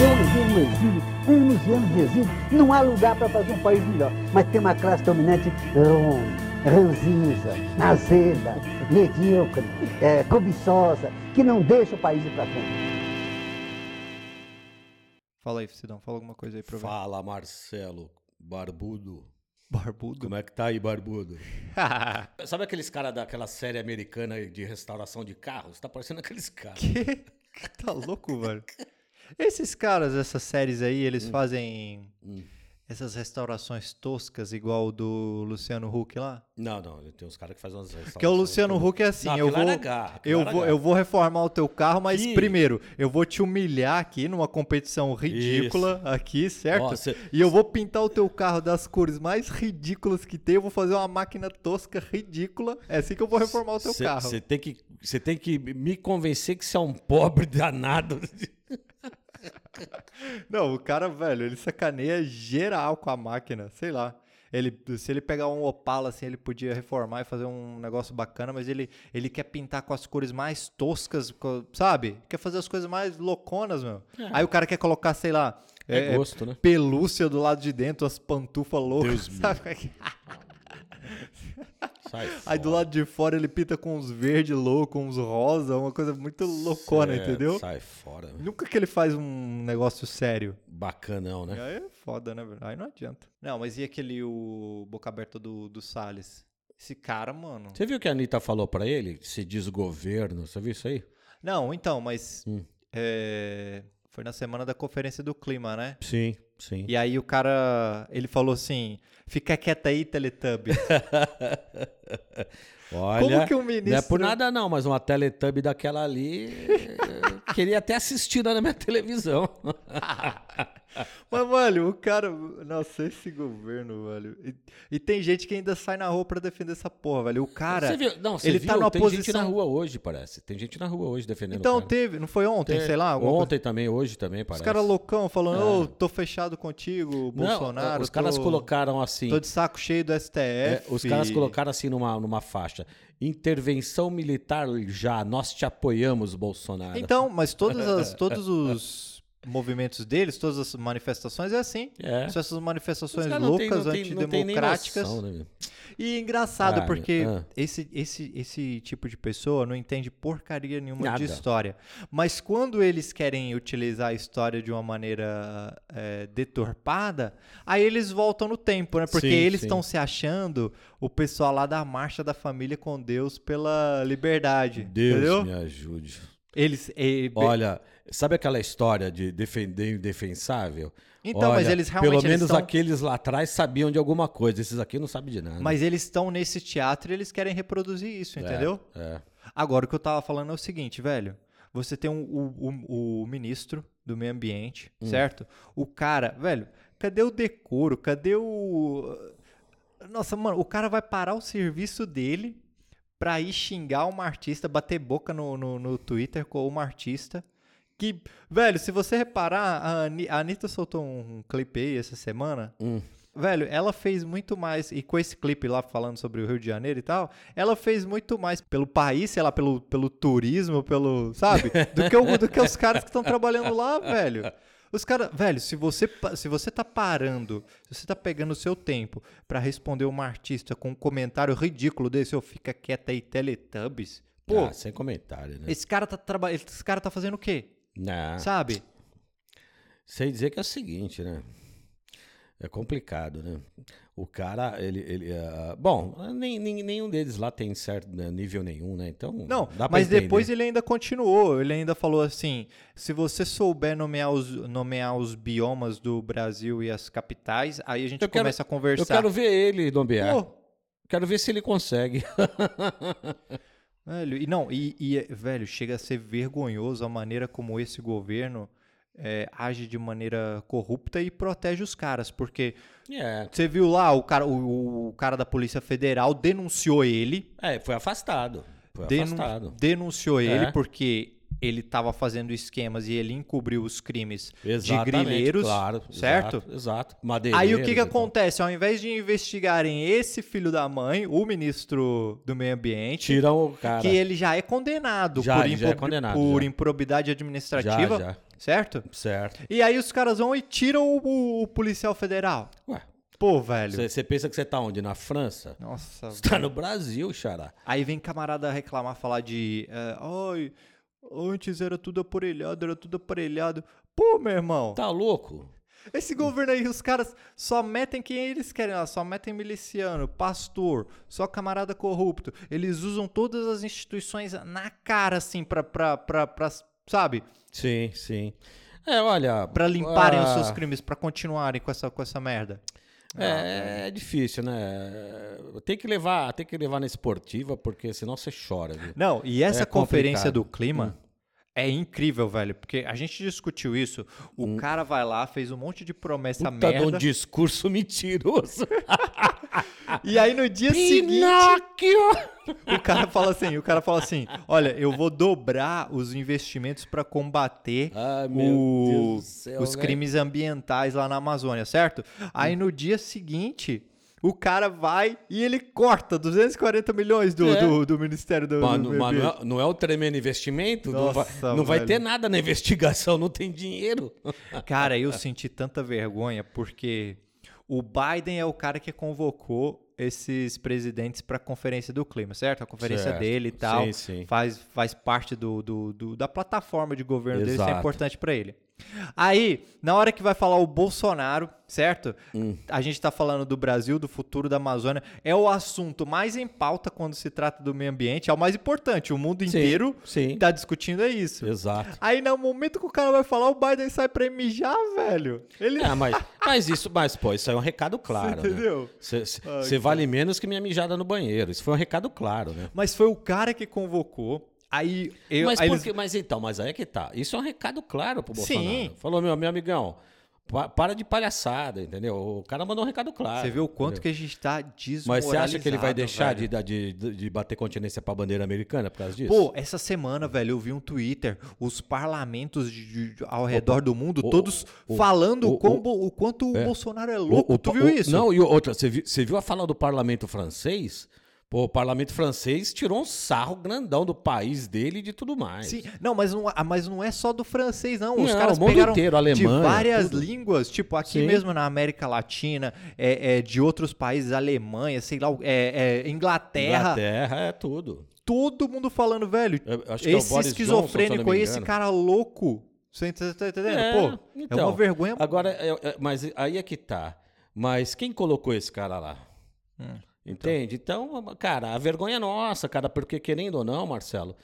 Eu levei no exílio, anos e anos de exílio. Não há lugar para fazer um país melhor. Mas tem uma classe dominante rom, ranzinza, azeda, medíocre, é, cobiçosa, que não deixa o país ir para frente. Fala aí, Cidão, fala alguma coisa aí pra ver. Fala, Marcelo, barbudo. Barbudo? Como é que tá aí, barbudo? Sabe aqueles caras daquela série americana de restauração de carros? Tá parecendo aqueles caras. Que? Tá louco, velho? Esses caras, essas séries aí, eles fazem essas restaurações toscas igual o do Luciano Huck lá? Não, não, tem uns caras que fazem umas restaurações. Porque o Luciano Huck é assim, Não, eu vou, garra, eu vou, eu vou reformar o teu carro, mas Que- primeiro, eu vou te humilhar aqui numa competição ridícula aqui, certo? Cê- E eu vou pintar o teu carro das cores mais ridículas que tem, eu vou fazer uma máquina tosca ridícula, é assim que eu vou reformar o teu carro. Você tem, que, cê tem que me convencer que você é um pobre danado. Não, o cara, velho, ele sacaneia geral com a máquina, sei lá. Ele, se ele pegar um Opala, assim, ele podia reformar e fazer um negócio bacana, mas ele, ele quer pintar com as cores mais toscas, sabe? Quer fazer as coisas mais louconas, meu. Aí o cara quer colocar, sei lá, É gosto, né? pelúcia do lado de dentro, as pantufas loucas, Deus sabe? Aí do lado de fora ele pinta com uns verde louco, uns rosa, uma coisa muito loucona, É, entendeu? Sai fora. Nunca que ele faz um negócio sério. Bacanão, né? Aí é foda, né, velho? Aí não adianta. Não, mas e aquele o boca aberta do, do Salles? Esse cara, mano. Você viu o que a Anitta falou pra ele? Se diz governo, você viu isso aí? Não, então, mas. Hum. é, Foi na semana da conferência do clima, né? Sim, sim. E aí o cara. Ele falou assim: fica quieto aí, Teletubb. Olha, Como que um ministro. não é por nada não, mas uma Teletubby daquela ali, queria até assistir na minha televisão. Mas, velho, o cara. Nossa, esse governo, velho. E, e tem gente que ainda sai na rua pra defender essa porra, velho. O cara. Você viu? Não, você ele viu? tá numa Tem gente posição- na rua hoje, parece. Tem gente na rua hoje defendendo Então teve, não foi ontem, Tem- sei lá? alguma coisa? Ontem também, hoje também, Os parece. caras loucão falando, É. ô, tô fechado contigo, Não, Bolsonaro. os caras tô- colocaram assim... Tô de saco cheio do STF. É, os caras colocaram assim numa, numa faixa. Intervenção militar já, nós te apoiamos, Bolsonaro. Então, mas todas as, todos os movimentos deles, todas as manifestações é assim. É. São essas manifestações não loucas, não têm- não têm nem antidemocráticas. noção, né? E engraçado, Ah, porque ah. esse, esse, esse tipo de pessoa não entende porcaria nenhuma Nada. de história. Mas quando eles querem utilizar a história de uma maneira é, deturpada, aí eles voltam no tempo, né? Porque Sim, eles estão se achando o pessoal lá da Marcha da Família com Deus pela liberdade. Deus entendeu? me ajude. Eles. Olha, sabe aquela história de defender o indefensável? Então, mas Olha, eles realmente Pelo menos estão- aqueles lá atrás sabiam de alguma coisa. Esses aqui não sabem de nada. Mas eles estão nesse teatro e eles querem reproduzir isso, É, entendeu? É. Agora, o que eu tava falando é o seguinte, velho. Você tem um- o, o, o ministro do meio ambiente, Hum. certo? O cara, velho, cadê o decoro? Cadê o. Nossa, mano, o cara vai parar o serviço dele pra ir xingar uma artista, bater boca no, no, no Twitter com uma artista. Que, velho, se você reparar, a Ani- a Anitta soltou um clipe aí essa semana. Hum. Velho, ela fez muito mais, e com esse clipe lá falando sobre o Rio de Janeiro e tal, ela fez muito mais pelo país, sei lá, pelo, pelo turismo, pelo, sabe? Do que, o- do que os caras que estão trabalhando lá, velho. Os caras, velho, se você, se você tá parando, se você tá pegando o seu tempo pra responder uma artista com um comentário ridículo desse, ou fica quieta aí, Teletubbies, pô, Ah, sem comentário, né? esse cara tá trabalhando, esse cara tá fazendo o quê? Não. Sabe? Sei dizer que é o seguinte, né? É complicado, né? O cara, ele. ele ah, bom, nem, nem- nenhum deles lá tem certo né, nível nenhum, né? Então. Não, mas entender. depois ele ainda continuou. Ele ainda falou assim: se você souber nomear os, nomear os biomas do Brasil e as capitais, aí a gente Eu quero- começa a Eu conversar. quero ver ele nomear. Pô, Quero ver se ele consegue. velho, e não, e, e, velho, chega a ser vergonhoso a maneira como esse governo é, age de maneira corrupta e protege os caras, porque é. você viu lá o cara, o, o cara da Polícia Federal denunciou ele, É, foi afastado. Foi Denun- afastado. denunciou ele É. porque ele estava fazendo esquemas e ele encobriu os crimes de Exatamente, grileiros, claro, certo? Exato. exato. Aí o que que e tal. acontece? Ao invés de investigarem esse filho da mãe, o ministro do meio ambiente, Tiram o cara. que ele já é condenado Já, por, já é impro- condenado, por improbidade administrativa, Já, já. certo? Certo. E aí os caras vão e tiram o, o- policial federal. Ué, Pô, velho. você pensa que você tá onde? Na França? Nossa, Você tá no Brasil, xará. Aí vem camarada reclamar, falar de. é, Ai, antes era tudo aparelhado, era tudo aparelhado. Pô, meu irmão, Tá louco? esse governo aí, os caras só metem quem eles querem lá, só metem miliciano, pastor, só camarada corrupto. Eles usam todas as instituições na cara, assim, pra, pra, pra, pra sabe? Sim, sim. É, olha. Pra limparem os ah, seus crimes, pra continuarem com essa, com essa merda. É, é difícil, né? Tem que levar, tem que levar na esportiva, porque senão você chora, viu? Não, e essa É conferência complicado. do clima é incrível, velho, porque a gente discutiu isso. O cara vai lá, fez um monte de promessa Hum. Puta de um merda. discurso mentiroso. E aí no dia seguinte, Pinóquio! o cara fala assim, o cara fala assim: "Olha, eu vou dobrar os investimentos para combater Ai, o- céu, os velho. crimes ambientais lá na Amazônia, certo? Aí no dia seguinte, o cara vai e ele corta 240 milhões do, É. do, do Ministério do, Mano, do Meio mas não, Ambiente. é, não é o tremendo investimento? não vai, Nossa, não vai ter nada na investigação, não tem dinheiro. Cara, eu senti tanta vergonha porque o Biden é o cara que convocou esses presidentes para a conferência do clima, certo? A conferência Certo. dele e tal Sim, sim. faz faz parte do, do- do- da plataforma de governo dele, isso é Exato. importante para ele. Aí, na hora que vai falar o Bolsonaro, certo? Hum. A gente tá falando do Brasil, do futuro da Amazônia. É o assunto mais em pauta quando se trata do meio ambiente. É o mais importante. O mundo Sim, inteiro sim. tá discutindo é isso. Exato. Aí no momento que o cara vai falar, o Biden sai pra mijar, velho. Ele. Ah, mas, mas isso, mas, pô, isso aí é um recado claro. Você entendeu? Você vale menos que minha mijada no banheiro. Isso foi um recado claro, né? Mas foi o cara que convocou. Aí eu. mas, aí por eles- mas então, mas aí é que tá. Isso é um recado claro pro Sim. Bolsonaro. Falou, meu, meu amigão, para de palhaçada, entendeu? O cara mandou um recado claro. Você vê o quanto entendeu? que a gente tá Mas desmoralizado. você acha que ele vai deixar de, de, de, bater continência pra bandeira americana por causa disso? Pô, essa semana, velho, eu vi um Twitter, os parlamentos de- ao redor do mundo, o- todos o- falando o- o, o quanto o é. Bolsonaro é O- louco. o- tu viu o- isso? Não, e outra, você viu, você viu a fala do parlamento francês? Pô, o parlamento francês tirou um sarro grandão do país dele e de tudo mais. Sim, não, mas não, ah, mas não é só do francês, não. Os Não, caras o mundo pegaram inteiro, de Alemanha, várias tudo. línguas, tipo aqui Sim. mesmo na América Latina, é, é, de outros países, Alemanha, sei lá, é, é, Inglaterra, Inglaterra é tudo. todo mundo falando, velho. É esse esquizofrênico Johnson, esse cara louco. Você tá entendendo? É, Pô, é então, uma vergonha. Agora, é- é- mas aí é que tá. Mas quem colocou esse cara lá? Hum, Entende? Então, cara, a vergonha é nossa, cara, porque querendo ou não, Marcelo,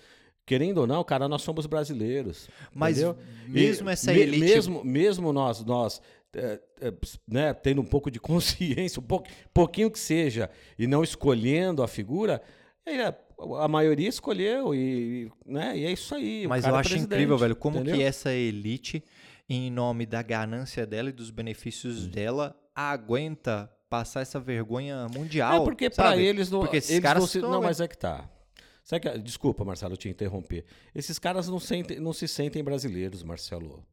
querendo ou não, cara, nós somos brasileiros. Mas entendeu? mesmo E essa elite- Mesmo, mesmo nós, nós é, é, né, tendo um pouco de consciência, um pouco, pouquinho que seja, e não escolhendo a figura, é, a maioria escolheu e, né, e é isso aí. Mas eu é acho incrível, velho, como entendeu? que essa elite, em nome da ganância dela e dos benefícios Hum. dela, aguenta passar essa vergonha mundial. É porque pra sabe? eles não. Porque esses eles caras não, se, não, mas é que tá. Sabe que, desculpa, Marcelo, te interromper. Esses caras não, sentem, não se sentem brasileiros, Marcelo.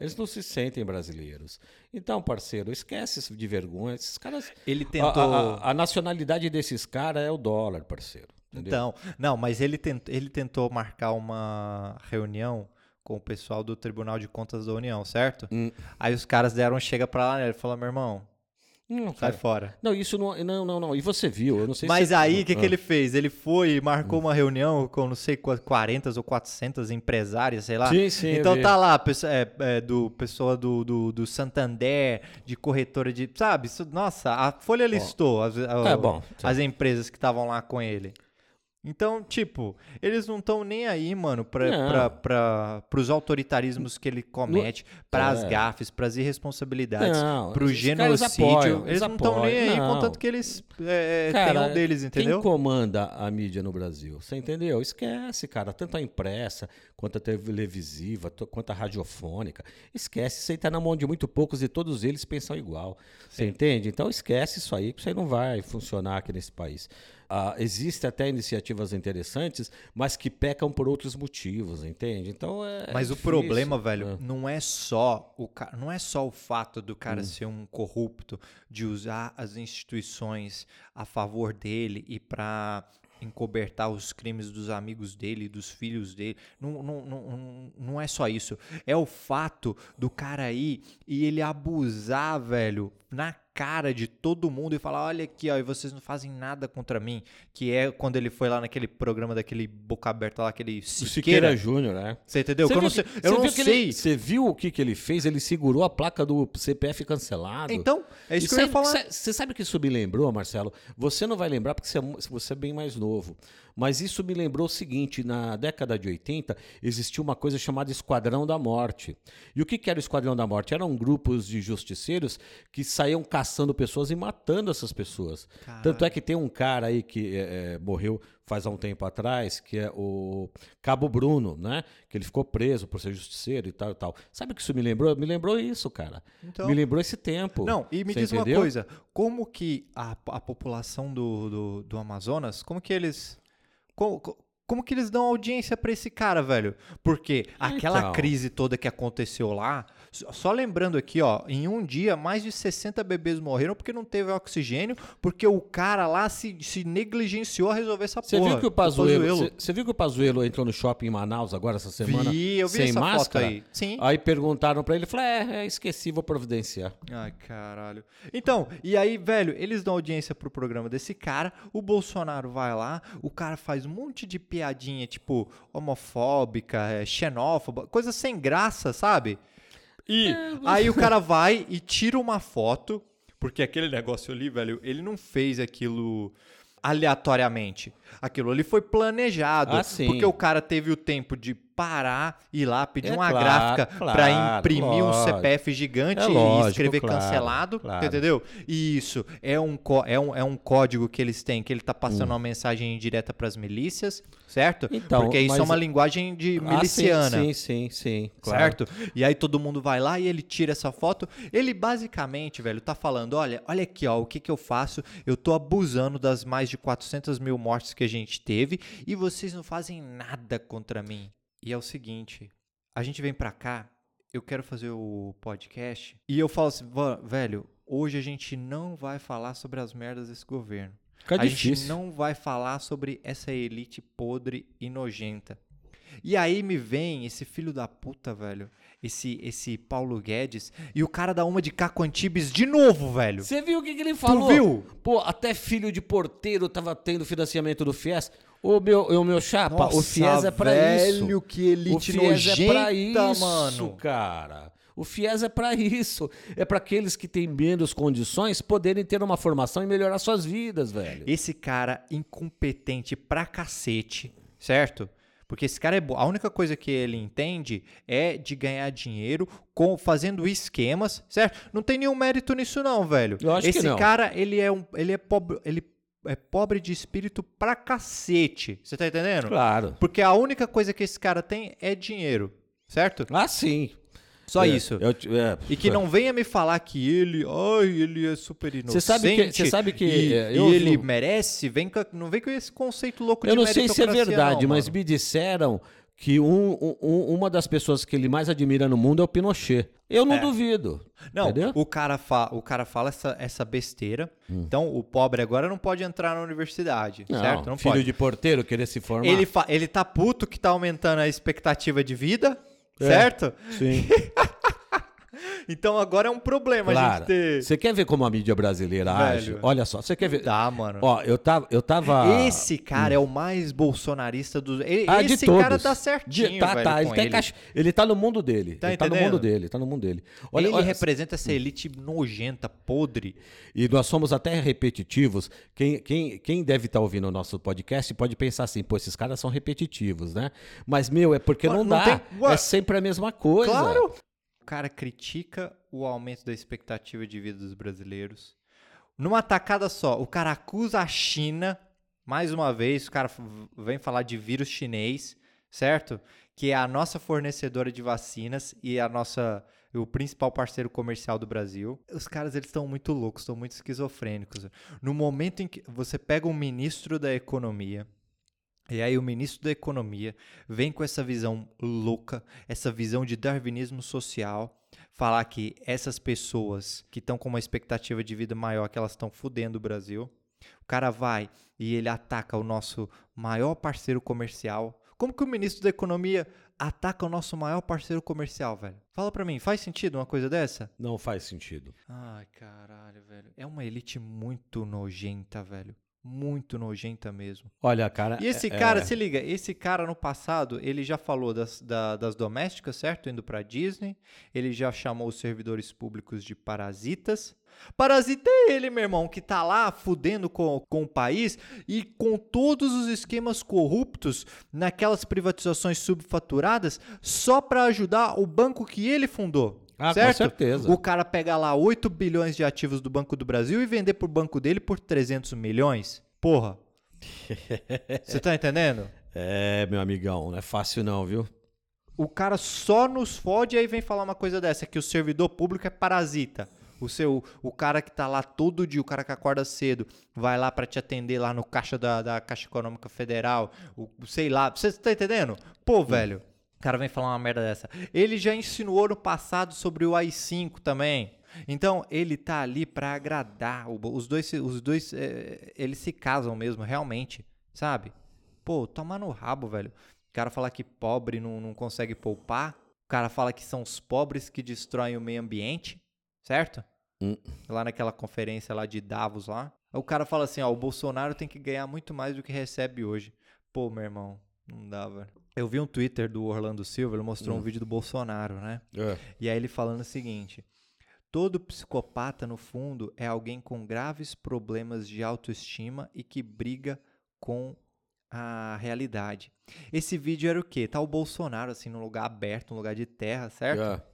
Eles não se sentem brasileiros. Então, parceiro, esquece de vergonha. Esses caras. Ele A, tentou. a- a- a nacionalidade desses caras é o dólar, parceiro. Entendeu? Então, não, mas ele, tent, ele tentou marcar uma reunião com o pessoal do Tribunal de Contas da União, certo? Hum. Aí os caras deram um chega pra lá, né? Ele falou, meu irmão, Não, sai fora. Não, isso não. Não, não, não. E você viu? Eu não sei Mas se. aí, o que, que Ah. ele fez? Ele foi e marcou uma reunião com, não sei, qua- 40 ou 400 empresárias, sei lá. Sim, sim. Então tá lá, pessoa- é, é, do pessoa do, do, do Santander, de corretora de. Sabe? Isso- nossa, a Folha listou as, a- É bom. as empresas que estavam lá com ele. Então, tipo, eles não estão nem aí, mano, pra, Não. pra, pra, pros autoritarismos que ele comete, pras É. gafes, pras irresponsabilidades, Não, pro genocídio. apoiam, eles não estão nem aí. Não. contanto que eles é, é, Cara, tenham deles, entendeu? Quem comanda a mídia no Brasil? Você entendeu? Esquece, cara. Tanto a impressa, quanto a televisiva, to- quanto a radiofônica. Esquece. Isso aí tá na mão de muito poucos e todos eles pensam igual. Você entende? Então esquece isso aí, que isso aí não vai funcionar aqui nesse país. Ah, Existem até iniciativas interessantes, mas que pecam por outros motivos, entende? Então é. Mas o problema, velho, É. não é só o ca... não é só o fato do Hum. cara ser um corrupto, de usar as instituições a favor dele e pra encobertar os crimes dos amigos dele, dos filhos dele. Não, não, não, não é só isso. É o fato do cara aí e ele abusar, velho, na cara de todo mundo e falar: olha aqui, ó, e vocês não fazem nada contra mim. Que é quando ele foi lá naquele programa daquele boca aberta lá, aquele O Siqueira. Siqueira Júnior, né? Você entendeu? Que eu viu não sei. que- Eu você não sei. Você viu o que, que ele fez? Ele segurou a placa do CPF cancelado. Então, é isso E que eu ia sabe- falar. Você sabe que isso me lembrou, Marcelo? Você não vai lembrar porque você é, você é bem mais novo. Mas isso me lembrou o seguinte: na década de 80 existia uma coisa chamada Esquadrão da Morte. E o que, que era o Esquadrão da Morte? Eram grupos de justiceiros que saíam caçando pessoas e matando essas pessoas. Tanto é que tem um cara aí que é, é, morreu faz há um tempo atrás, que é o Cabo Bruno, né? Que ele ficou preso por ser justiceiro e tal e tal. Sabe o que isso me lembrou? Me lembrou isso, cara. Então- Me lembrou esse tempo. Não, e me diz entendeu? uma coisa: como que a, a população do, do, do Amazonas, como que eles. Como, co- como que eles dão audiência pra esse cara, velho? Porque aquela Então. crise toda que aconteceu lá, só lembrando aqui, ó, em um dia mais de 60 bebês morreram porque não teve oxigênio, porque o cara lá se, se negligenciou a resolver essa Você porra. viu que o Pazuello, você- você viu que o Pazuello entrou no shopping em Manaus agora essa semana Vi, eu vi sem essa máscara? foto aí. Sim. Aí perguntaram pra ele, ele falou: "É, é esqueci, vou providenciar". Ai, caralho. Então, e aí, velho, eles dão audiência pro programa desse cara, o Bolsonaro vai lá, o cara faz um monte de piadinha, tipo, homofóbica, é, xenófoba, coisa sem graça, sabe? E aí o cara vai e tira uma foto, porque aquele negócio ali, velho, ele não fez aquilo aleatoriamente. Aquilo ali foi planejado, Ah, porque o cara teve o tempo de parar, ir lá, pedir É uma claro, gráfica claro, pra imprimir um lógico. CPF gigante É e lógico, escrever claro, cancelado, entendeu? E isso é um, é, um, é um código que eles têm, que ele tá passando Hum. uma mensagem direta pras milícias, certo? Então, Porque isso é mas- uma linguagem de Ah, miliciana. sim, sim, sim, sim, claro. Certo? E aí todo mundo vai lá e ele tira essa foto. Ele basicamente, velho, tá falando: olha, olha aqui, ó, o que que eu faço? Eu tô abusando das mais de 400 mil mortes que a gente teve e vocês não fazem nada contra mim. E é o seguinte: a gente vem pra cá, eu quero fazer o podcast e eu falo assim, "Vó, velho, hoje a gente não vai falar sobre as merdas desse governo. Fica a gente difícil. não vai falar sobre essa elite podre e nojenta. E aí me vem esse filho da puta, velho. Esse, esse Paulo Guedes. E o cara dá uma de Caco Antibes de novo, velho. Você viu o que, que ele falou? viu? Pô, até filho de porteiro tava tendo financiamento do FIES. Ô, meu, ô, meu chapa, o FIES é pra isso. velho, que elite o FIES é pra nojenta, isso, mano. cara. O FIES é pra isso. É pra aqueles que têm menos condições poderem ter uma formação e melhorar suas vidas, velho. Esse cara incompetente pra cacete, certo? Porque esse cara é bo... A única coisa que ele entende é de ganhar dinheiro com fazendo esquemas, certo? Não tem nenhum mérito nisso não, velho. Eu acho que esse não. cara, ele é um ele é pobre, ele é pobre de espírito pra cacete. Você tá entendendo? Claro. Porque a única coisa que esse cara tem é dinheiro, certo? Ah, sim. Só É, isso. eu- é, E que não venha me falar que ele, ai, ele é super inocente. Você sabe que- você sabe que, e, é, e eu- ele eu- merece, vem não vem com esse conceito louco Eu de não sei se é verdade, não, mas me disseram que um- um- um- uma das pessoas que ele mais admira no mundo é o Pinochet. Eu não É. duvido. Não, entendeu? o cara, fa, o cara fala essa, essa besteira. Hum. Então, o pobre agora não pode entrar na universidade, Não, certo? Não filho pode. de porteiro querer se formar. Ele, ele tá puto que tá aumentando a expectativa de vida, É. certo? Sim. Então agora é um problema a Claro. gente ter. Você quer ver como a mídia brasileira age? Velho. Olha só, você quer ver. Tá, mano. Ó, eu tava. Eu tava... Esse cara é o mais bolsonarista dos. Ele, Ah, de esse todos. cara tá De- certinho. tá, velho, tá. com Ele, tá ele. encaixa- ele tá no mundo dele. Tá ele tá no entendendo? mundo dele, tá no mundo dele. Olha, ele olha- representa essa elite nojenta, podre. E nós somos até repetitivos. Quem, quem, quem deve estar ouvindo o nosso podcast pode pensar assim, pô, esses caras são repetitivos, né? Mas, meu, é porque Ué, não, não dá. tem-. É sempre a mesma coisa. Claro! O cara critica o aumento da expectativa de vida dos brasileiros. Numa tacada só, o cara acusa a China, mais uma vez, o cara vem falar de vírus chinês, certo? Que é a nossa fornecedora de vacinas e a nossa o principal parceiro comercial do Brasil. Os caras eles estão muito loucos, estão muito esquizofrênicos. No momento em que você pega um ministro da economia, e aí o ministro da Economia vem com essa visão louca, essa visão de darwinismo social, falar que essas pessoas que estão com uma expectativa de vida maior, que elas estão fudendo o Brasil. O cara vai e ele ataca o nosso maior parceiro comercial. Como que o ministro da Economia ataca o nosso maior parceiro comercial, velho? Fala pra mim, faz sentido uma coisa dessa? Não faz sentido. Ai, caralho, velho. É uma elite muito nojenta, velho. Muito nojenta mesmo. Olha, cara. E esse é- cara, é- se liga, esse cara no passado, ele já falou das, da- das domésticas, certo? Indo pra Disney. Ele já chamou os servidores públicos de parasitas. Parasita é ele, meu irmão, que tá lá fudendo com, com o país e com todos os esquemas corruptos naquelas privatizações subfaturadas só pra ajudar o banco que ele fundou. Ah, com certo? certeza. O cara pega lá 8 bilhões de ativos do Banco do Brasil e vender pro banco dele por 300 milhões. Porra. Você tá entendendo? É, meu amigão, não é fácil não, viu? O cara só nos fode e aí vem falar uma coisa dessa, que o servidor público é parasita. O seu, o cara que tá lá todo dia, o cara que acorda cedo, vai lá pra te atender lá no caixa da, da Caixa Econômica Federal, o, sei lá, você tá entendendo? Pô, velho, o cara vem falar uma merda dessa. Ele já insinuou no passado sobre o AI-5 também. Então, ele tá ali pra agradar. Os dois, os dois é, eles se casam mesmo, realmente, sabe? Pô, toma no rabo, velho. O cara fala que pobre não, não consegue poupar. O cara fala que são os pobres que destroem o meio ambiente, certo? Hum. Lá naquela conferência lá de Davos lá. O cara fala assim, ó, o Bolsonaro tem que ganhar muito mais do que recebe hoje. Pô, meu irmão, não dá, velho. Eu vi um Twitter do Orlando Silva, ele mostrou um Hum. vídeo do Bolsonaro, né? É. E aí ele falando o seguinte: todo psicopata, no fundo, é alguém com graves problemas de autoestima e que briga com a realidade. Esse vídeo era o quê? Tá o Bolsonaro, assim, num lugar aberto, num lugar de terra, certo? É.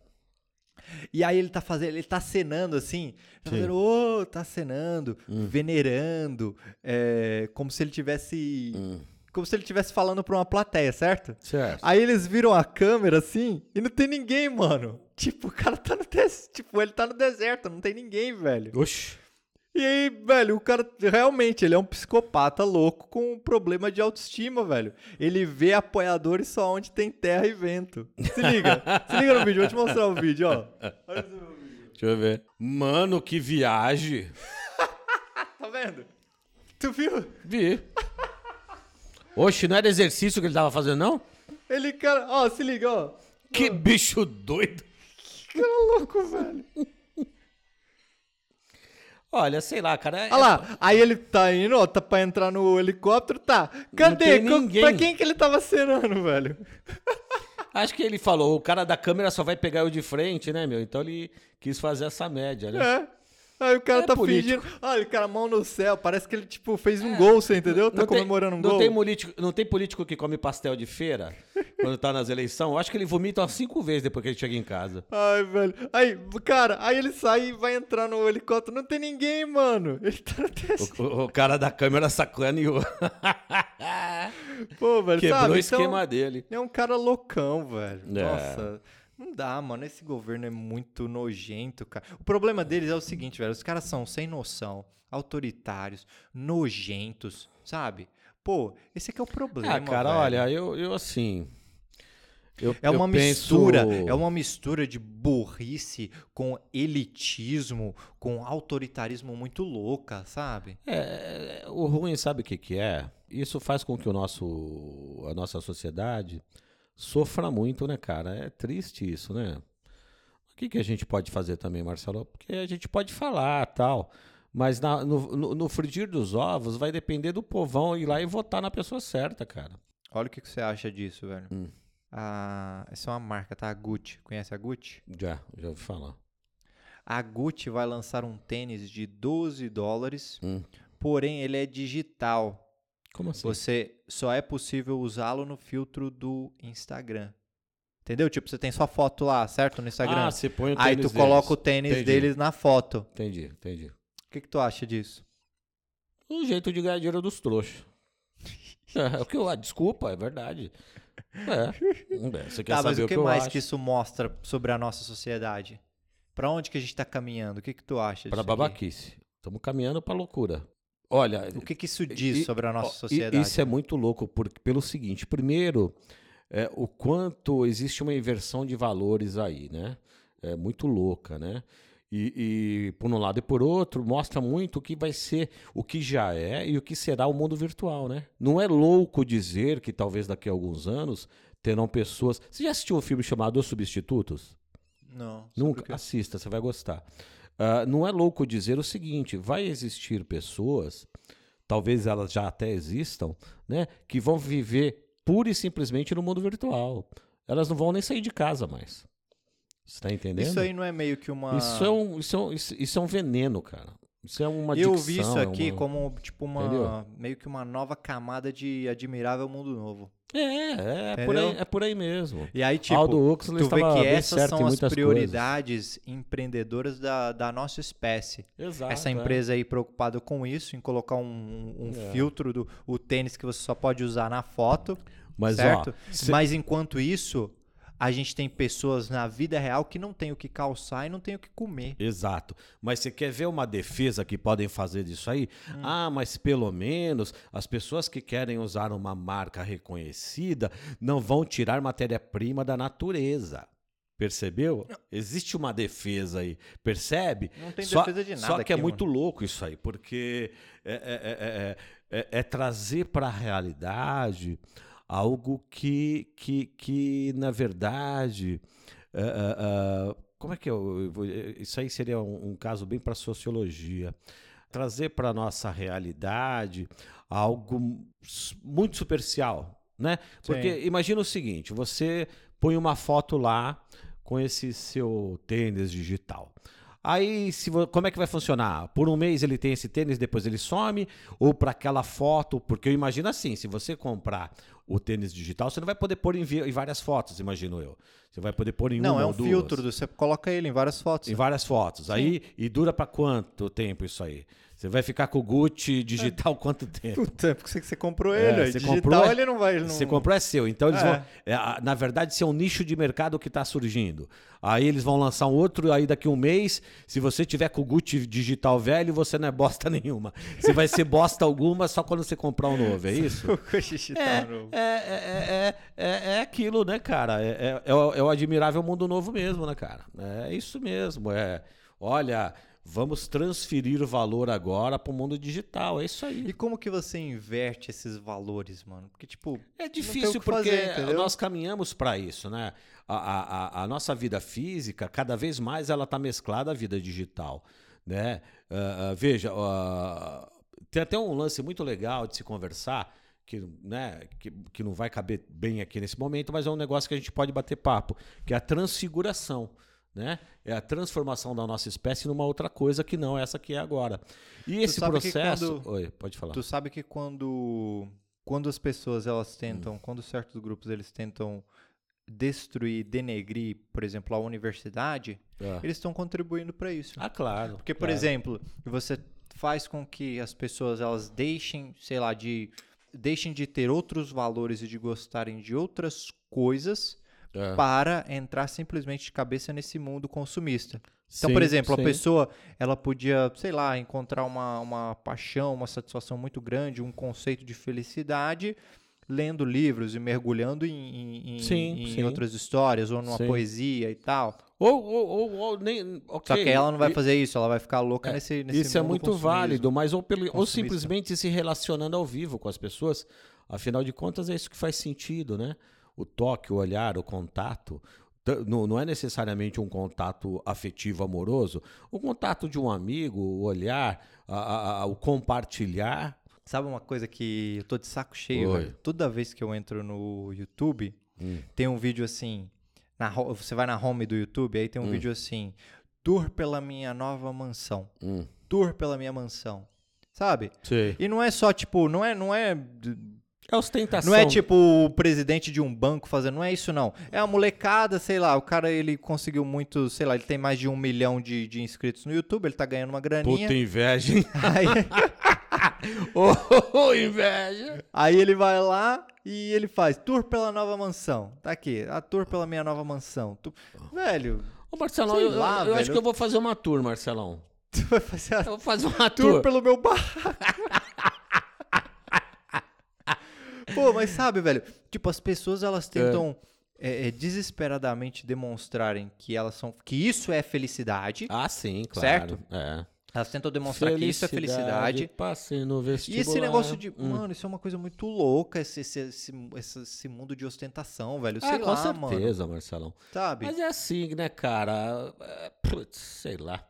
E aí ele tá fazendo, ele tá acenando assim, tá Sim. fazendo, ô, tá acenando, Hum. venerando, é, como se ele tivesse. Hum. Como se ele estivesse falando pra uma plateia, certo? Certo. Aí eles viram a câmera assim e não tem ninguém, mano. Tipo, o cara tá no deserto. Tipo, ele tá no deserto, não tem ninguém, velho. Oxi. E aí, velho, o cara realmente, ele é um psicopata louco com um problema de autoestima, velho. Ele vê apoiadores só onde tem terra e vento. Se liga, se liga no vídeo, vou te mostrar o vídeo, ó. Olha vídeo. Deixa eu ver. Mano, que viagem. Tá vendo? Tu viu? Vi. Oxi, não era exercício que ele tava fazendo, não? Ele, cara, ó, se liga, ó. Que bicho doido. Que cara louco, velho. Olha, sei lá, cara. é- Olha lá, aí ele tá indo, ó, tá pra entrar no helicóptero, tá. Cadê? tem Co- ninguém. Pra quem que ele tava acenando, velho? Acho que ele falou, o cara da câmera só vai pegar eu de frente, né, meu? Então ele quis fazer essa média, né? É. Aí o cara É tá político. fingindo. Olha, o cara, mão no céu. Parece que ele, tipo, fez um gol, você entendeu? Tá tem- comemorando um não gol. Tem político, não tem político que come pastel de feira quando tá nas eleições? Eu acho que ele vomita umas cinco vezes depois que ele chega em casa. Ai, velho. Aí, cara, aí ele sai e vai entrar no helicóptero. Não tem ninguém, mano. Ele tá no deserto. O, o cara da câmera sacaneou. Pô, velho, Quebrou sabe? o Então, esquema dele. É um cara loucão, velho. É. Nossa. Não dá, mano. Esse governo é muito nojento, cara. O problema deles é o seguinte, velho. Os caras são sem noção, autoritários, nojentos, sabe? Pô, esse aqui é o problema. Ah, cara, velho. olha, eu, eu assim. eu- É uma eu penso- mistura, é uma mistura de burrice com elitismo, com autoritarismo muito louca, sabe? É, o ruim, sabe o que, que é? Isso faz com que o nosso, a nossa sociedade sofra muito, né, cara? É triste isso, né? O que, que a gente pode fazer também, Marcelo? Porque a gente pode falar tal, mas na- no, no, no frigir dos ovos vai depender do povão ir lá e votar na pessoa certa, cara. Olha o que, que você acha disso, velho. Hum. A, essa é uma marca, tá? A Gucci. Conhece a Gucci? Já, já ouvi falar. A Gucci vai lançar um tênis de 12 dólares, Hum. porém ele é digital. Como assim? Você só é possível usá-lo no filtro do Instagram. Entendeu? Tipo, você tem sua foto lá, certo? No Instagram. Ah, você põe o Aí tênis tu coloca o tênis Entendi. deles na foto. Entendi, entendi. O que, que tu acha disso? Um jeito de ganhar dinheiro dos trouxas. É, o que eu, ah, desculpa, é verdade. É. é, Você quer tá, saber mas o que, mais acho? que isso mostra sobre a nossa sociedade? Pra onde que a gente tá caminhando? O que que tu acha Para disso aqui? babaquice. Estamos caminhando para loucura. Olha, O que que isso diz E- sobre a nossa sociedade? Isso é muito louco por, pelo seguinte: primeiro, é, o quanto existe uma inversão de valores aí, né? É muito louca, né? E, e, por um lado e por outro, mostra muito o que vai ser, o que já é e o que será o mundo virtual, né? Não é louco dizer que talvez daqui a alguns anos terão pessoas. Você já assistiu um filme chamado Os Substitutos? Não. Nunca. Assista, você vai gostar. Uh, não é louco dizer o seguinte: vai existir pessoas, talvez elas já até existam, né, que vão viver pura e simplesmente no mundo virtual. Elas não vão nem sair de casa mais. Você tá entendendo? Isso aí não é meio que uma. Isso é um, isso é um, isso, é um veneno, cara. Isso é uma Eu dicção, vi isso é aqui uma- como tipo uma Entendeu? meio que uma nova camada de admirável mundo novo. É, é, é por aí, é por aí mesmo. E aí tipo, Aldo Huxley tu vê que essas são as prioridades empreendedoras da, da nossa espécie. coisas. Exato. Essa é. empresa aí preocupada com isso, em colocar um, um É. filtro do o tênis que você só pode usar na foto, Mas, certo? ó, cê- Mas enquanto isso, a gente tem pessoas na vida real que não tem o que calçar e não tem o que comer. Exato. Mas você quer ver uma defesa que podem fazer disso aí? Ah, mas pelo menos as pessoas que querem usar uma marca reconhecida não vão tirar matéria-prima da natureza. Percebeu? Existe uma defesa aí, percebe? Não tem Só- defesa de nada Só que é aqui, muito louco isso aí, porque é, é- é- é- é- é trazer para a realidade algo que, que, que na verdade, é, é, é, como é que eu, eu vou- isso aí seria um, um caso bem para sociologia, trazer para nossa realidade algo muito superficial, né? Porque Sim. imagina o seguinte, você põe uma foto lá com esse seu tênis digital. Aí, se como é que vai funcionar? Por um mês ele tem esse tênis, depois ele some, ou para aquela foto, porque eu imagino assim, se você comprar o tênis digital, você não vai poder pôr em, em várias fotos, imagino eu. Você vai poder pôr em Não, uma é ou um duas. filtro, você coloca ele em várias fotos. Em várias fotos. Aí, e dura para quanto tempo isso aí? Você vai ficar com o Gucci digital quanto tempo? Puta, porque você- comprou É, ele, aí você digital comprou, é- ele não vai... ele Não... Você comprou é seu. Então eles É. vão. é, na verdade, isso é um nicho de mercado que está surgindo. Aí eles vão lançar um outro, aí daqui um mês, se você tiver com o Gucci digital velho, você não é bosta nenhuma. Você vai ser bosta alguma só quando você comprar um novo, é isso? O digital É, novo. é, é, é, é, é aquilo, né, cara? É, é, é o, é o admirável mundo novo mesmo, né, cara? É isso mesmo. É, olha, vamos transferir o valor agora para o mundo digital. É isso aí. E como que você inverte esses valores, mano? Porque, tipo, É difícil que porque fazer, nós caminhamos para isso, né? A, a, a- nossa vida física, cada vez mais ela está mesclada à vida digital, né? Ah, veja, ah, tem até um lance muito legal de se conversar, que, né, que, que não vai caber bem aqui nesse momento, mas é um negócio que a gente pode bater papo, que é a transfiguração. Né? É a transformação da nossa espécie numa outra coisa que não essa que é agora. E esse sabe que processo. quando- Oi, pode falar. Tu sabe que quando quando as pessoas elas tentam, quando certos grupos eles tentam destruir, denegrir, por exemplo, a universidade, Ah. eles estão contribuindo para isso. Ah, claro. Porque, por claro. exemplo, você faz com que as pessoas elas deixem, sei lá, de deixem de ter outros valores e de gostarem de outras coisas É. para entrar simplesmente de cabeça nesse mundo consumista. Então, Sim, por exemplo, sim. a pessoa, ela podia, sei lá, encontrar uma, uma paixão, uma satisfação muito grande, um conceito de felicidade, lendo livros e mergulhando em, em- Sim, em outras histórias, ou numa poesia e tal. Ou, ou, ou, nem. Só ok, que ela não vai fazer isso, ela vai ficar louca é, nesse, nesse Isso é muito válido, mas ou, pelo, ou simplesmente se relacionando ao vivo com as pessoas. Afinal de contas, é isso que faz sentido, né? O toque, o olhar, o contato. Não, não é necessariamente um contato afetivo, amoroso. O contato de um amigo, o olhar, a- a- o compartilhar. Sabe uma coisa que eu tô de saco cheio, velho? Toda vez que eu entro no YouTube, Hum. tem um vídeo assim. na você vai na home do YouTube, aí tem um Hum. vídeo assim. Tour pela minha nova mansão. Hum. Tour pela minha mansão. Sabe? Sei. E não é só, tipo, não é. Não é, É ostentação. não é tipo o presidente de um banco fazendo, não é isso não. É a molecada, sei lá, o cara ele conseguiu muito, sei lá, ele tem mais de um milhão de, de inscritos no YouTube, ele tá ganhando uma graninha. Puta inveja, hein? Aí, Ô, inveja! Aí ele vai lá e ele faz tour pela nova mansão. Tá aqui, a tour pela minha nova mansão. Tu- Velho, Ô, Marcelão, Sei eu, eu- lá, eu acho que eu vou fazer uma tour, Marcelão. tu vai fazer a Eu vou fazer uma tour tour. pelo meu barraco. Pô, mas sabe, velho? Tipo, as pessoas elas tentam é, é, desesperadamente demonstrarem que elas são. que isso é felicidade. Ah, sim, claro. Certo? É. Elas tentam demonstrar que isso é felicidade. Passe no E vestibular. esse negócio de. Hum. Mano, isso é uma coisa muito louca, esse, esse, esse, esse- mundo de ostentação, velho. Sei ah, lá, mano. certeza, Marcelão. Sabe? Mas é assim, né, cara? É, Putz, sei lá.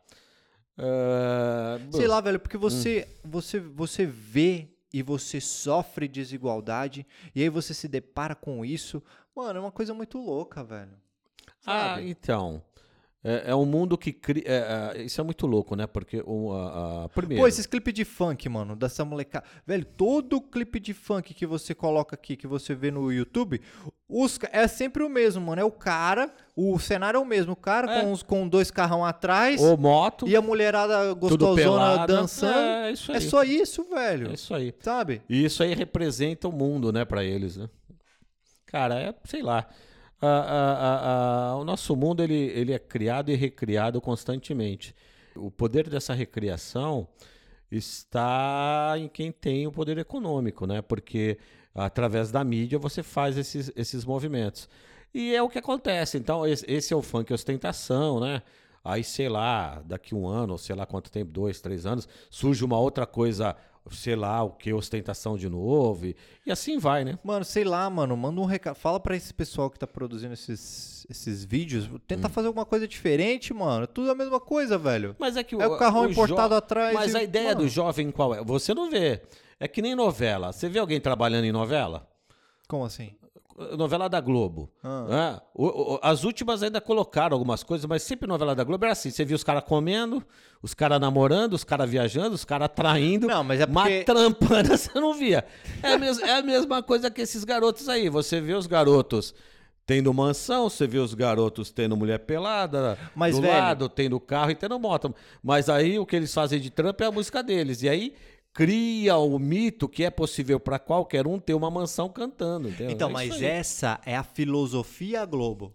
É, Sei lá, velho, porque você, Hum. você, você vê e você sofre desigualdade, e aí você se depara com isso. Mano, é uma coisa muito louca, velho. Ah, Sabe? então. É, é um mundo que cria. é, é, isso é muito louco, né? Porque o, a, a- primeiro. Pô, esses clipes de funk, mano, dessa molecada. Velho, todo clipe de funk que você coloca aqui, que você vê no YouTube, os é sempre o mesmo, mano. É o cara, o cenário é o mesmo. O cara É. com, os- com dois carrão atrás Ou moto, e a mulherada gostosona dançando. É, isso aí. É só isso, velho. É isso aí. Sabe? E isso aí representa o mundo, né, pra eles, né? Cara, é, sei lá. A- a- o nosso mundo ele, ele é criado e recriado constantemente. O poder dessa recriação está em quem tem o poder econômico, né? Porque através da mídia você faz esses, esses movimentos. E é o que acontece. Então, esse, esse é o funk ostentação, né? Aí, sei lá, daqui um ano, ou sei lá quanto tempo, dois, três anos, surge uma outra coisa, sei lá, o que, ostentação de novo. E, e assim vai, né? Mano, sei lá, mano, manda um recado. Fala pra esse pessoal que tá produzindo esses, esses vídeos, tenta Hum. fazer alguma coisa diferente, mano. Tudo a mesma coisa, velho. Mas é que É o carrão jo- importado atrás Mas e- a ideia mano. do jovem qual é? Você não vê. É que nem novela. Você vê alguém trabalhando em novela? Como assim? Novela da Globo. Ah. É, o- o- as últimas ainda colocaram algumas coisas, mas sempre novela da Globo era assim. Você via os caras comendo, os caras namorando, os caras viajando, os caras traindo. Não, mas é porque- trampando você não via. É a, mes- é a mesma coisa que esses garotos aí. Você vê os garotos tendo mansão, você vê os garotos tendo mulher pelada Mas, do velho- lado, tendo carro e tendo moto. Mas aí o que eles fazem de trampo é a música deles. E aí cria o mito que é possível para qualquer um ter uma mansão cantando. entendeu? Então, É mas essa é a filosofia Globo.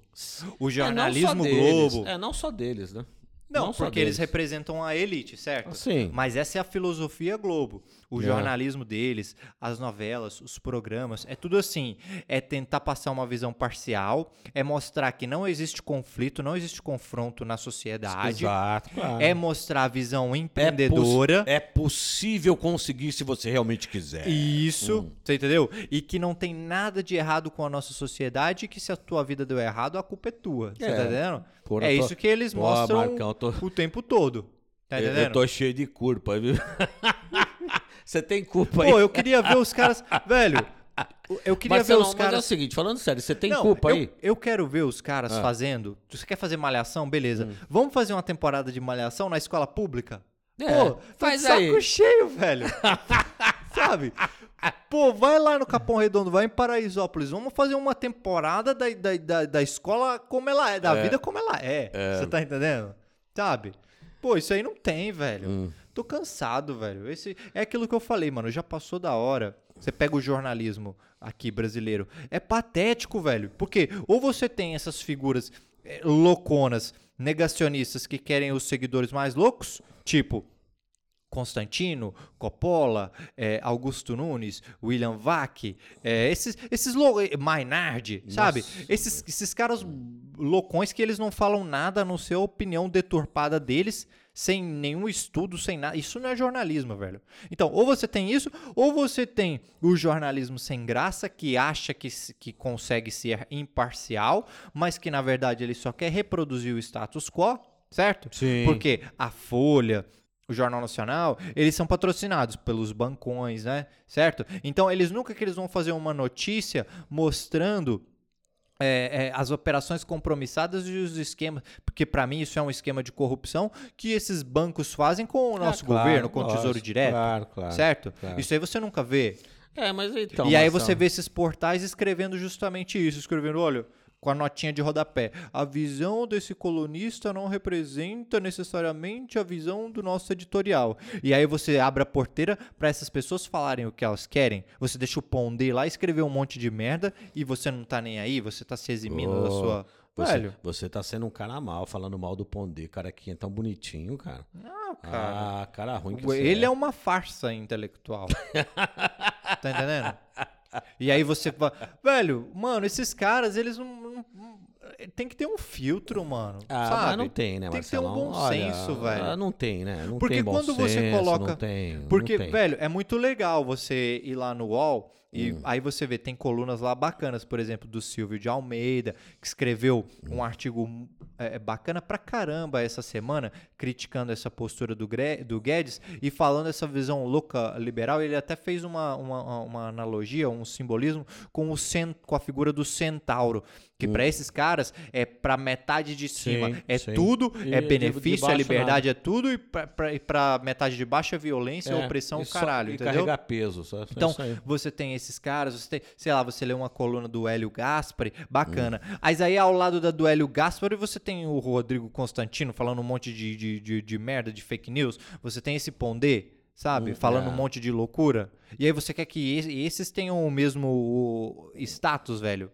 O É, não jornalismo deles. Globo. É, não só deles, né? Não, só porque eles representam a elite, certo? Sim. Mas essa é a filosofia Globo. O É. jornalismo deles, as novelas, os programas, é tudo assim. É tentar passar uma visão parcial, é mostrar que não existe conflito, não existe confronto na sociedade. Exato, claro. É mostrar a visão É empreendedora. É, possível conseguir se você realmente quiser. Isso, Hum. você entendeu? E que não tem nada de errado com a nossa sociedade e que se a tua vida deu errado, a culpa é tua. Você É. tá entendendo? Porra, é isso que eles Pô, mostram Marcão, tô- o tempo todo. Tá Eu- eu tô cheio de culpa, viu? você tem culpa aí. Pô, eu queria ver os caras. Velho, eu queria ver os mas é o caras. seguinte, falando sério, você tem Não, culpa eu, aí? Eu quero ver os caras Ah. fazendo. Você quer fazer malhação? Beleza. Hum. Vamos fazer uma temporada de malhação na escola pública? É, Pô, tô faz saco aí. cheio, velho. Sabe? Pô, vai lá no Capão Redondo, vai em Paraisópolis. Vamos fazer uma temporada da, da, da, da escola como ela é, da É. vida como ela é. Você tá entendendo? Sabe? Pô, isso aí não tem, velho. Hum. Tô cansado, velho. Esse é aquilo que eu falei, mano. Já passou da hora. Você pega o jornalismo aqui brasileiro. É patético, velho. Porque ou você tem essas figuras eh, louconas, negacionistas que querem os seguidores mais loucos, tipo Constantino, Coppola, eh, Augusto Nunes, William Vac, eh, esses, esses loucos, Maynard, sabe? Nossa. Esses, esses caras loucões que eles não falam nada a não ser a opinião deturpada deles, sem nenhum estudo, sem nada. Isso não é jornalismo, velho. Então, ou você tem isso, ou você tem o jornalismo sem graça, que acha que, que consegue ser imparcial, mas que na verdade ele só quer reproduzir o status quo, certo? Sim. Porque a Folha, o Jornal Nacional, eles são patrocinados pelos bancões, né? Certo? Então, eles nunca que eles vão fazer uma notícia mostrando é, é, as operações compromissadas e os esquemas, porque para mim isso é um esquema de corrupção que esses bancos fazem com o nosso Ah, claro, governo, com o Tesouro lógico, Direto, Claro, claro. certo? claro. Isso aí você nunca vê. É, mas então. e aí você vê esses portais escrevendo justamente isso, escrevendo, olha, com a notinha de rodapé. A visão desse colunista não representa necessariamente a visão do nosso editorial. E aí você abre a porteira para essas pessoas falarem o que elas querem. Você deixa o Pondé lá escrever um monte de merda e você não tá nem aí, você tá se eximindo da Ô, sua. Você, Velho. você tá sendo um cara mal, falando mal do Pondé, cara que é tão bonitinho, cara. Não, cara. Ah, cara ruim que você Ele é uma farsa intelectual. tá entendendo? E aí você fala, velho, mano, esses caras, eles não, não tem que ter um filtro, mano. Ah, sabe? mas não tem, né, Tem que ter um bom Olha, senso, velho. ah, Não tem, né? Não Porque tem bom quando você senso, coloca- Não tem, não Porque, tem. velho, é muito legal você ir lá no UOL e Hum. aí você vê, tem colunas lá bacanas, por exemplo, do Silvio de Almeida, que escreveu Hum. um artigo é, bacana pra caramba essa semana, criticando essa postura do, Gre- do Guedes e falando essa visão louca liberal. Ele até fez uma, uma, uma analogia, um simbolismo com, o cen- com a figura do centauro, que pra esses caras é pra metade de cima Hum. Sim, é sim. tudo, E é benefício, é liberdade, é tudo, e pra metade de baixo é violência, É, opressão, caralho, e entendeu? carregar peso, só, Então, aí. você tem esses caras, você tem, sei lá, você lê uma coluna do Hélio Gaspari, bacana. Hum. Mas aí ao lado da do Hélio Gaspari, você tem o Rodrigo Constantino falando um monte de, de, de, de merda, de fake news. Você tem esse Pondé, sabe? Hum, falando é. um monte de loucura. E aí você quer que es- esses tenham o mesmo status, velho?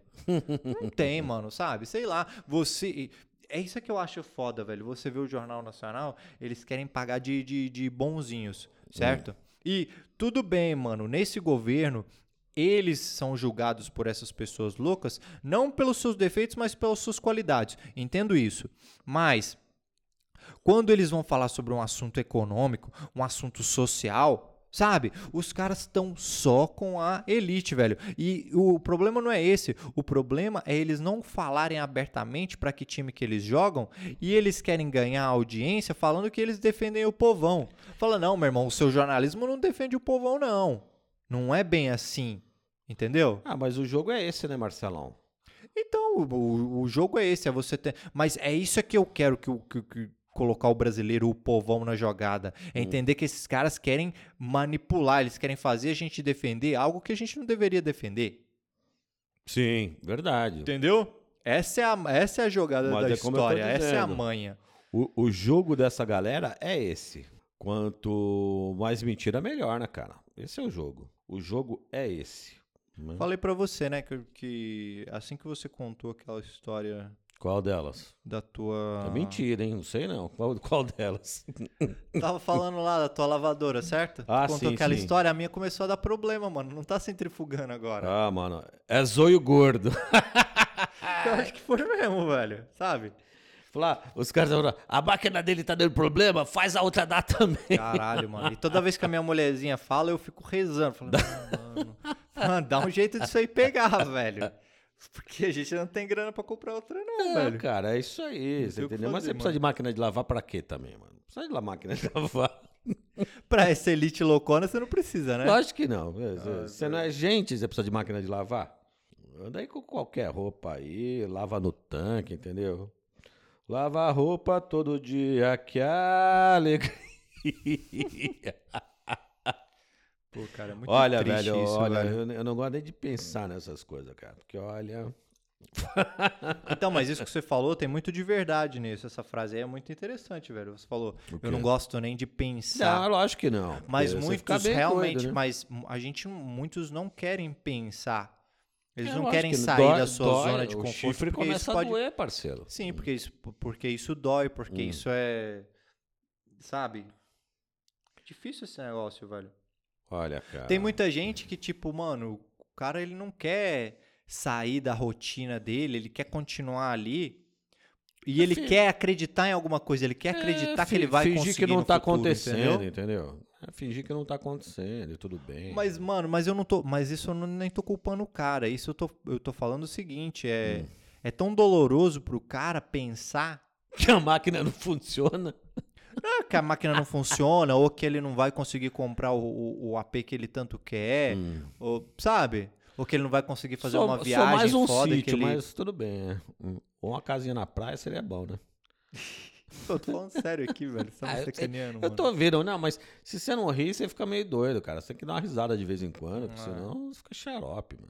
Não tem, mano, sabe? Sei lá, você... É isso que eu acho foda, velho. Você vê o Jornal Nacional, eles querem pagar de, de, de bonzinhos, certo? E tudo bem, mano, nesse governo, eles são julgados por essas pessoas loucas, não pelos seus defeitos, mas pelas suas qualidades. Entendo isso. Mas, quando eles vão falar sobre um assunto econômico, um assunto social, sabe? Os caras estão só com a elite, velho. E o problema não é esse. O problema é eles não falarem abertamente para que time que eles jogam e eles querem ganhar audiência falando que eles defendem o povão. Fala, não, meu irmão, o seu jornalismo não defende o povão, não. Não é bem assim. Entendeu? Ah, mas o jogo é esse, né, Marcelão? Então, o, o- jogo é esse, é você ter. Mas é isso que eu quero que, o- que- que colocar o brasileiro, o povão na jogada. É entender que esses caras querem manipular, eles querem fazer a gente defender algo que a gente não deveria defender. Sim, verdade. Entendeu? Essa é a, essa é a jogada Mas da é história, essa é a manha. O, o jogo dessa galera é esse. Quanto mais mentira, melhor, né, cara? Esse é o jogo. O jogo é esse. né? Falei pra você, né, que, que assim que você contou aquela história Qual delas? da tua. É mentira, hein? Não sei não. Qual, qual delas? Tava falando lá da tua lavadora, certo? Ah, Contou sim, aquela sim. história, a minha começou a dar problema, mano. Não tá centrifugando agora. Ah, mano. É zoio gordo. Eu acho que foi mesmo, velho. Sabe? Falar, os caras falaram, a máquina dele tá dando problema, faz a outra dar também. Caralho, mano. E toda vez que a minha mulherzinha fala, eu fico rezando. Falando, "Ah, mano, mano, dá um jeito disso aí pegar, velho. Porque a gente não tem grana pra comprar outra, não, É, velho. cara, é isso aí, você entendeu? Mas fazer, você precisa mano. de máquina de lavar pra quê também, mano? Precisa de máquina de lavar. Pra essa elite loucona, você não precisa, né? Lógico que não. Você- Você não é gente, você precisa de máquina de lavar. Anda aí com qualquer roupa aí, lava no tanque, entendeu? Lava a roupa todo dia, que alegria. Pô, cara, é muito olha, velho, isso, olha, velho. Eu, não gosto nem de pensar nessas coisas, cara. Porque olha. Então, mas isso que você falou tem muito de verdade nisso. Essa frase aí é muito interessante, velho. Você falou, eu não gosto nem de pensar. Não, lógico que não. Mas muitos realmente, doido, né? mas a gente, muitos não querem pensar. Eles É, não querem que sair dói- da sua dói, zona de o conforto. chifre porque isso começa pode... a doer, parceiro. Sim, porque isso, porque isso dói, porque Hum. isso é. Sabe? Difícil esse negócio, velho. Olha, cara. Tem muita gente que, tipo, mano, o cara ele não quer sair da rotina dele, ele quer continuar ali. E ele fi- quer acreditar em alguma coisa, ele quer É, acreditar que fi- ele vai fingir conseguir que não tá futuro, acontecendo, entendeu? entendeu? É fingir que não tá acontecendo, e tudo bem. Mas, mano, mas eu não tô. Mas isso eu não, nem tô culpando o cara. Isso eu tô, eu tô falando o seguinte: é, Hum. é tão doloroso pro cara pensar que a máquina não funciona. ah, que a máquina não funciona, ou que ele não vai conseguir comprar o, o, o AP que ele tanto quer, Hum. ou, sabe? Ou que ele não vai conseguir fazer Só- uma só viagem mais um foda sítio, ele. mas tudo bem. é. Ou uma casinha na praia seria bom, né? Pô, eu tô falando sério aqui, velho. Você tá Ah, me eu sei. sacaneando, Eu mano. tô vendo, não, mas se você não rir, você fica meio doido, cara. Você tem que dar uma risada de vez em quando, porque Ah. senão você fica xarope, mano.